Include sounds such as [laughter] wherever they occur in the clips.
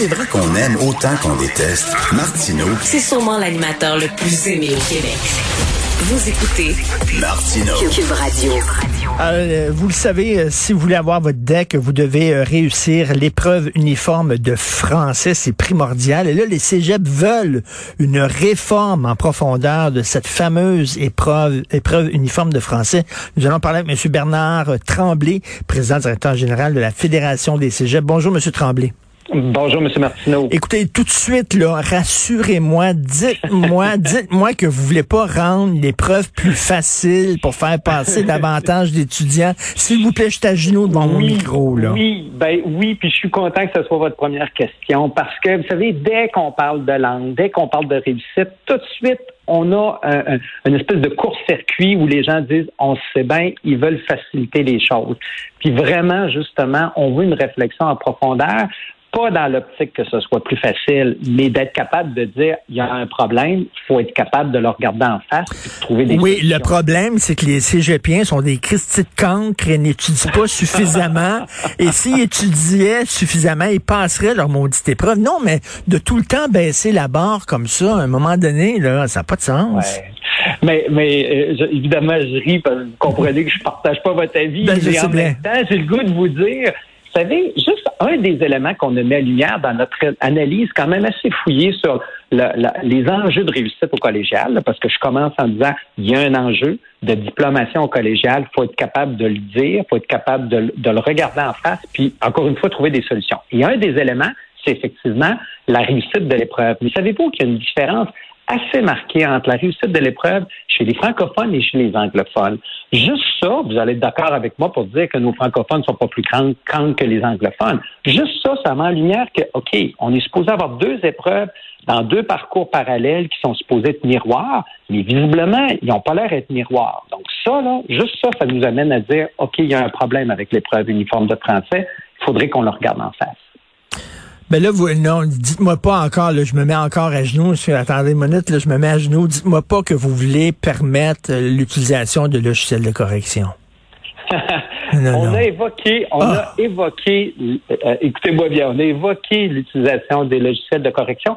C'est vrai qu'on aime autant qu'on déteste, Martineau, C'est sûrement l'animateur le plus aimé au Québec. Vous écoutez Martineau. Cube Radio. Euh, vous le savez, euh, si vous voulez avoir votre deck, vous devez euh, réussir l'épreuve uniforme de français. C'est primordial. Et là, les cégeps veulent une réforme en profondeur de cette fameuse épreuve, épreuve uniforme de français. Nous allons parler avec M. Bernard Tremblay, président directeur général de la Fédération des cégeps. Bonjour, M. Tremblay. Bonjour, M. Martineau. Écoutez, tout de suite, là, rassurez-moi, dites-moi, [laughs] dites-moi que vous voulez pas rendre l'épreuve plus facile pour faire passer davantage d'étudiants. S'il vous plaît, je à genoux devant mon micro, là. Oui, ben oui, puis je suis content que ce soit votre première question parce que vous savez, dès qu'on parle de langue, dès qu'on parle de réussite, tout de suite, on a un- une espèce de court-circuit où les gens disent, on sait bien, ils veulent faciliter les choses. Puis vraiment, justement, on veut une réflexion en profondeur pas dans l'optique que ce soit plus facile, mais d'être capable de dire il y a un problème, il faut être capable de le regarder en face et de trouver des Oui, solutions. le problème, c'est que les cégepiens sont des Christy de cancres et n'étudient pas suffisamment. [laughs] Et s'ils étudiaient suffisamment, ils passeraient leur maudite épreuve. Non, mais de tout le temps baisser la barre comme ça, à un moment donné, là, ça n'a pas de sens. Ouais. Mais, mais euh, je- évidemment, je ris parce que vous comprenez que je partage pas votre avis. Ben, mais en même temps, j'ai le goût de vous dire, vous savez, juste un des éléments qu'on a mis à lumière dans notre analyse quand même assez fouillée sur les enjeux de réussite au collégial, parce que je commence en disant, il y a un enjeu de diplomation au collégial, faut être capable de le dire, faut être capable de, de le regarder en face, puis encore une fois, trouver des solutions. Et un des éléments, c'est effectivement la réussite de l'épreuve. Mais savez-vous qu'il y a une différence assez marquée entre la réussite de l'épreuve chez les francophones et chez les anglophones. Juste ça, vous allez être d'accord avec moi pour dire que nos francophones sont pas plus grands grands que les anglophones. Juste ça, ça met en lumière que, OK, on est supposé avoir deux épreuves dans deux parcours parallèles qui sont supposés être miroirs, mais visiblement, ils n'ont pas l'air d'être miroirs. Donc ça, là, juste ça, ça nous amène à dire, OK, il y a un problème avec l'épreuve uniforme de français, il faudrait qu'on le regarde en face. Ben là, vous, non, dites-moi pas encore, là, je me mets encore à genoux. Je- Attendez une minute, là, je me mets à genoux. Dites-moi pas que vous voulez permettre euh, l'utilisation de logiciels de correction. [laughs] Non, on non. a évoqué, on Ah. a évoqué, euh, écoutez-moi bien, on a évoqué l'utilisation des logiciels de correction,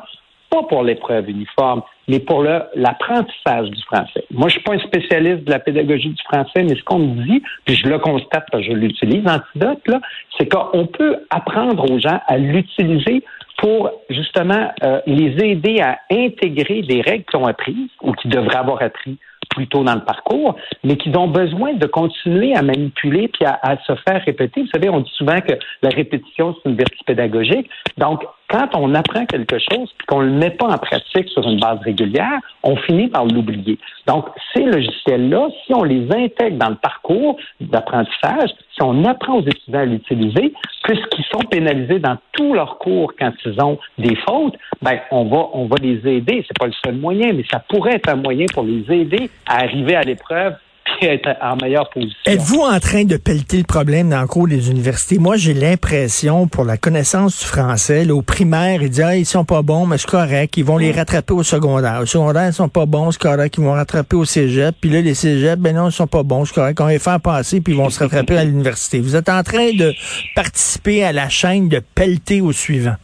pas pour l'épreuve uniforme, mais pour l'apprentissage du français. Moi, je suis pas un spécialiste de la pédagogie du français, mais ce qu'on me dit, puis je le constate parce que je l'utilise, Antidote, là, c'est qu'on peut apprendre aux gens à l'utiliser pour justement euh, les aider à intégrer des règles qu'ils ont apprises ou qu'ils devraient avoir appris plus tôt dans le parcours, mais qu'ils ont besoin de continuer à manipuler puis à, à se faire répéter. Vous savez, on dit souvent que la répétition, c'est une vertu pédagogique. Donc, quand on apprend quelque chose puis qu'on ne le met pas en pratique sur une base régulière, on finit par l'oublier. Donc, ces logiciels-là, si on les intègre dans le parcours d'apprentissage, si on apprend aux étudiants à l'utiliser, puisqu'ils sont pénalisés dans tous leurs cours quand ils ont des fautes, ben on va on va les aider. C'est pas le seul moyen, mais ça pourrait être un moyen pour les aider à arriver à l'épreuve puis être en meilleure position. Êtes-vous en train de pelleter le problème dans le cours des universités? Moi, j'ai l'impression, pour la connaissance du français, là, au primaire, ils disent, ah, ils sont pas bons, mais c'est correct, ils vont les rattraper au secondaire. Au secondaire, ils sont pas bons, c'est correct, ils vont rattraper au cégep. Puis là, les cégeps, ben non, ils sont pas bons, c'est correct, on va les faire passer, puis ils vont se rattraper à l'université. Vous êtes en train de participer à la chaîne de pelleter au suivant.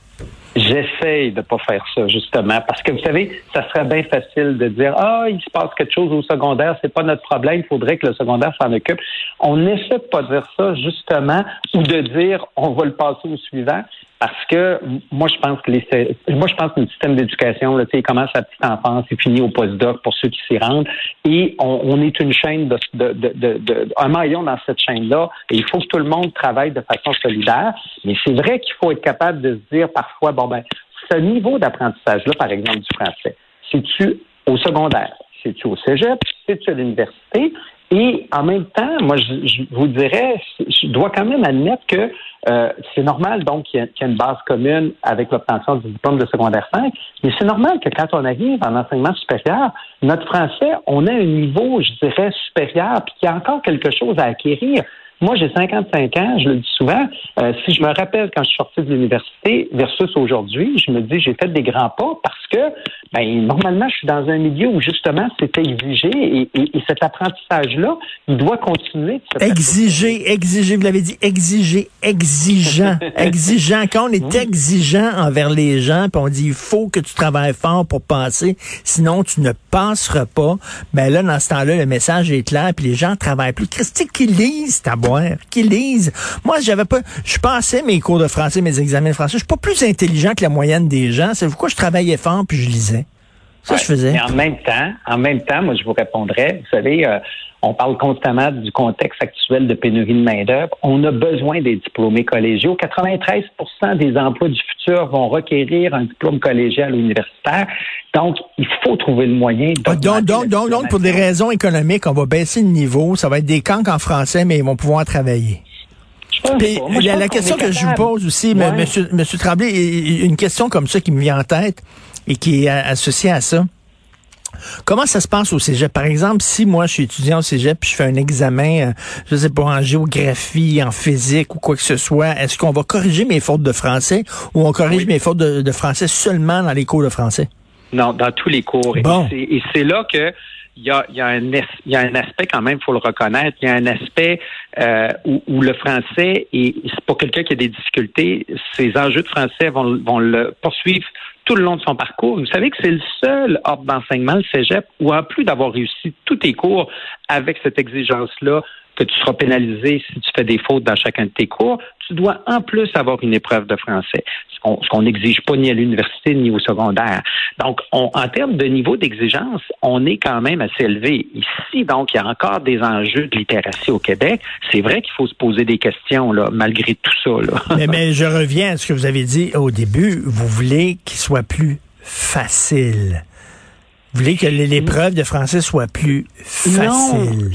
J'essaye de pas faire ça, justement, parce que vous savez, ça serait bien facile de dire Ah, il se passe quelque chose au secondaire, c'est pas notre problème, il faudrait que le secondaire s'en occupe. On n'essaie de pas dire ça, justement, ou de dire on va le passer au suivant. Parce que moi, je pense que les, moi, je pense que le système d'éducation, là, il commence à petite enfance, il finit au postdoc pour ceux qui s'y rendent. Et on, est une chaîne de, de, de, de, un maillon dans cette chaîne-là. Et il faut que tout le monde travaille de façon solidaire. Mais c'est vrai qu'il faut être capable de se dire parfois, bon ben, ce niveau d'apprentissage-là, par exemple, du français, c'est-tu au secondaire? C'est-tu au cégep? C'est-tu à l'université? Et en même temps, moi, je, vous dirais, je dois quand même admettre que euh, c'est normal donc qu'il y, ait une base commune avec l'obtention du diplôme de secondaire 5, mais c'est normal que quand on arrive en enseignement supérieur, notre français, on a un niveau, je dirais, supérieur, puis qu'il y a encore quelque chose à acquérir. Moi, j'ai 55 ans, je le dis souvent. Euh, si je me rappelle quand je suis sorti de l'université versus aujourd'hui, je me dis j'ai fait des grands pas parce que ben, normalement, je suis dans un milieu où justement c'était exigé et, cet apprentissage-là, il doit continuer. exiger, exiger, vous l'avez dit, exiger, exigeant, [laughs] exigeant. Quand on est exigeant envers les gens, puis on dit il faut que tu travailles fort pour passer, sinon tu ne passeras pas. Ben là, dans ce temps-là, le message est clair, puis les gens travaillent plus. Christy, qui lisent ta qui lisent. Moi, j'avais pas, je passais mes cours de français, mes examens de français. Je suis pas plus intelligent que la moyenne des gens. C'est pourquoi je travaillais fort puis je lisais. Ça, je faisais. Mais en même temps, en même temps, moi, je vous répondrais, vous savez, euh, on parle constamment du contexte actuel de pénurie de main-d'œuvre. On a besoin des diplômés collégiaux. 93% des emplois du futur vont requérir un diplôme collégial ou universitaire. Donc, il faut trouver le moyen. Ah, donc, donc, donc, donc, pour des raisons économiques, on va baisser le niveau. Ça va être des camps en français, mais ils vont pouvoir travailler. la, question que je vous pose aussi, monsieur, monsieur Tremblay, une question comme ça qui me vient en tête et qui est associée à ça. Comment ça se passe au cégep? Par exemple, si moi, je suis étudiant au cégep puis je fais un examen, euh, je sais pas, en géographie, en physique ou quoi que ce soit, est-ce qu'on va corriger mes fautes de français ou on corrige mes fautes de, français seulement dans les cours de français? Non, dans tous les cours. Et c'est là que il y a, y, a un, y a un aspect quand même, il faut le reconnaître, il y a un aspect euh, où, où, le français, et c'est pas quelqu'un qui a des difficultés, ces enjeux de français vont, vont le poursuivre tout le long de son parcours. Vous savez que c'est le seul ordre d'enseignement, le cégep, où en plus d'avoir réussi tous tes cours avec cette exigence-là, que tu seras pénalisé si tu fais des fautes dans chacun de tes cours, tu dois en plus avoir une épreuve de français, ce qu'on n'exige pas ni à l'université ni au secondaire. Donc, en termes de niveau d'exigence, on est quand même assez élevé. Ici, donc, il y a encore des enjeux de littératie au Québec. C'est vrai qu'il faut se poser des questions, là, malgré tout ça. Là. [laughs] mais, mais je reviens à ce que vous avez dit au début. Vous voulez qu'il soit plus facile. Vous voulez que l'épreuve de français soit plus facile. Non,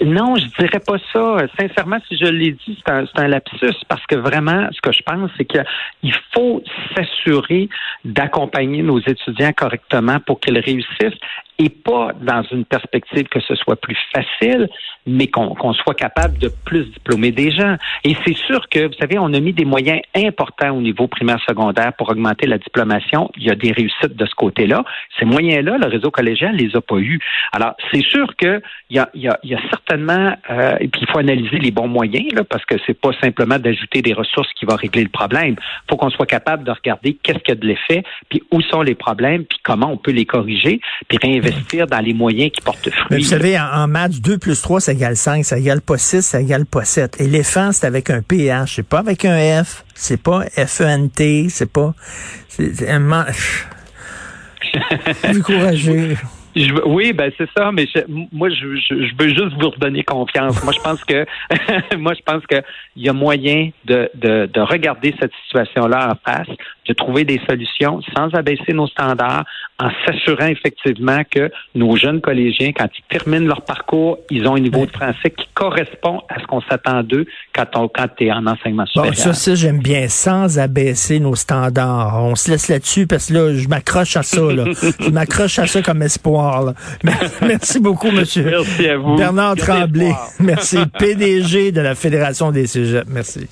je dirais pas ça. Sincèrement, si je l'ai dit, c'est un, un, lapsus parce que vraiment, ce que je pense, c'est qu'il faut s'assurer d'accompagner nos étudiants correctement pour qu'ils réussissent et pas dans une perspective que ce soit plus facile, mais qu'on soit capable de plus diplômer des gens. Et c'est sûr que, vous savez, on a mis des moyens importants au niveau primaire secondaire pour augmenter la diplomation. Il y a des réussites de ce côté-là. Ces moyens-là, le réseau collégial les a pas eus. Alors, c'est sûr qu'il y a, y, a, y a certainement, euh, et puis il faut analyser les bons moyens, là, parce que c'est pas simplement d'ajouter des ressources qui va régler le problème. Il faut qu'on soit capable de regarder qu'est-ce qu'il y a de l'effet, puis où sont les problèmes, puis comment on peut les corriger, puis investir dans les moyens qui portent fruit. Vous savez, en, maths, 2 plus 3, ça égale 5, ça égale pas 6, ça égale pas 7. Éléphant, c'est avec un PH, c'est pas avec un F, c'est pas F-E-N-T, c'est pas... C'est un... [laughs] Oui, ben c'est ça, mais moi je, veux juste vous redonner confiance. Moi je pense que [laughs] moi je pense que il y a moyen de, de, de regarder cette situation-là en face, de trouver des solutions sans abaisser nos standards, en s'assurant effectivement que nos jeunes collégiens, quand ils terminent leur parcours, ils ont un niveau de français qui correspond à ce qu'on s'attend d'eux quand on quand es en enseignement supérieur. Bon, ça, ça j'aime bien, sans abaisser nos standards. On se laisse là-dessus parce que là, je m'accroche à ça. Là. [laughs] je m'accroche à ça comme espoir. [laughs] Merci beaucoup, monsieur. Merci à vous. Bernard Tremblay. Merci. PDG de la Fédération des cégeps. Merci.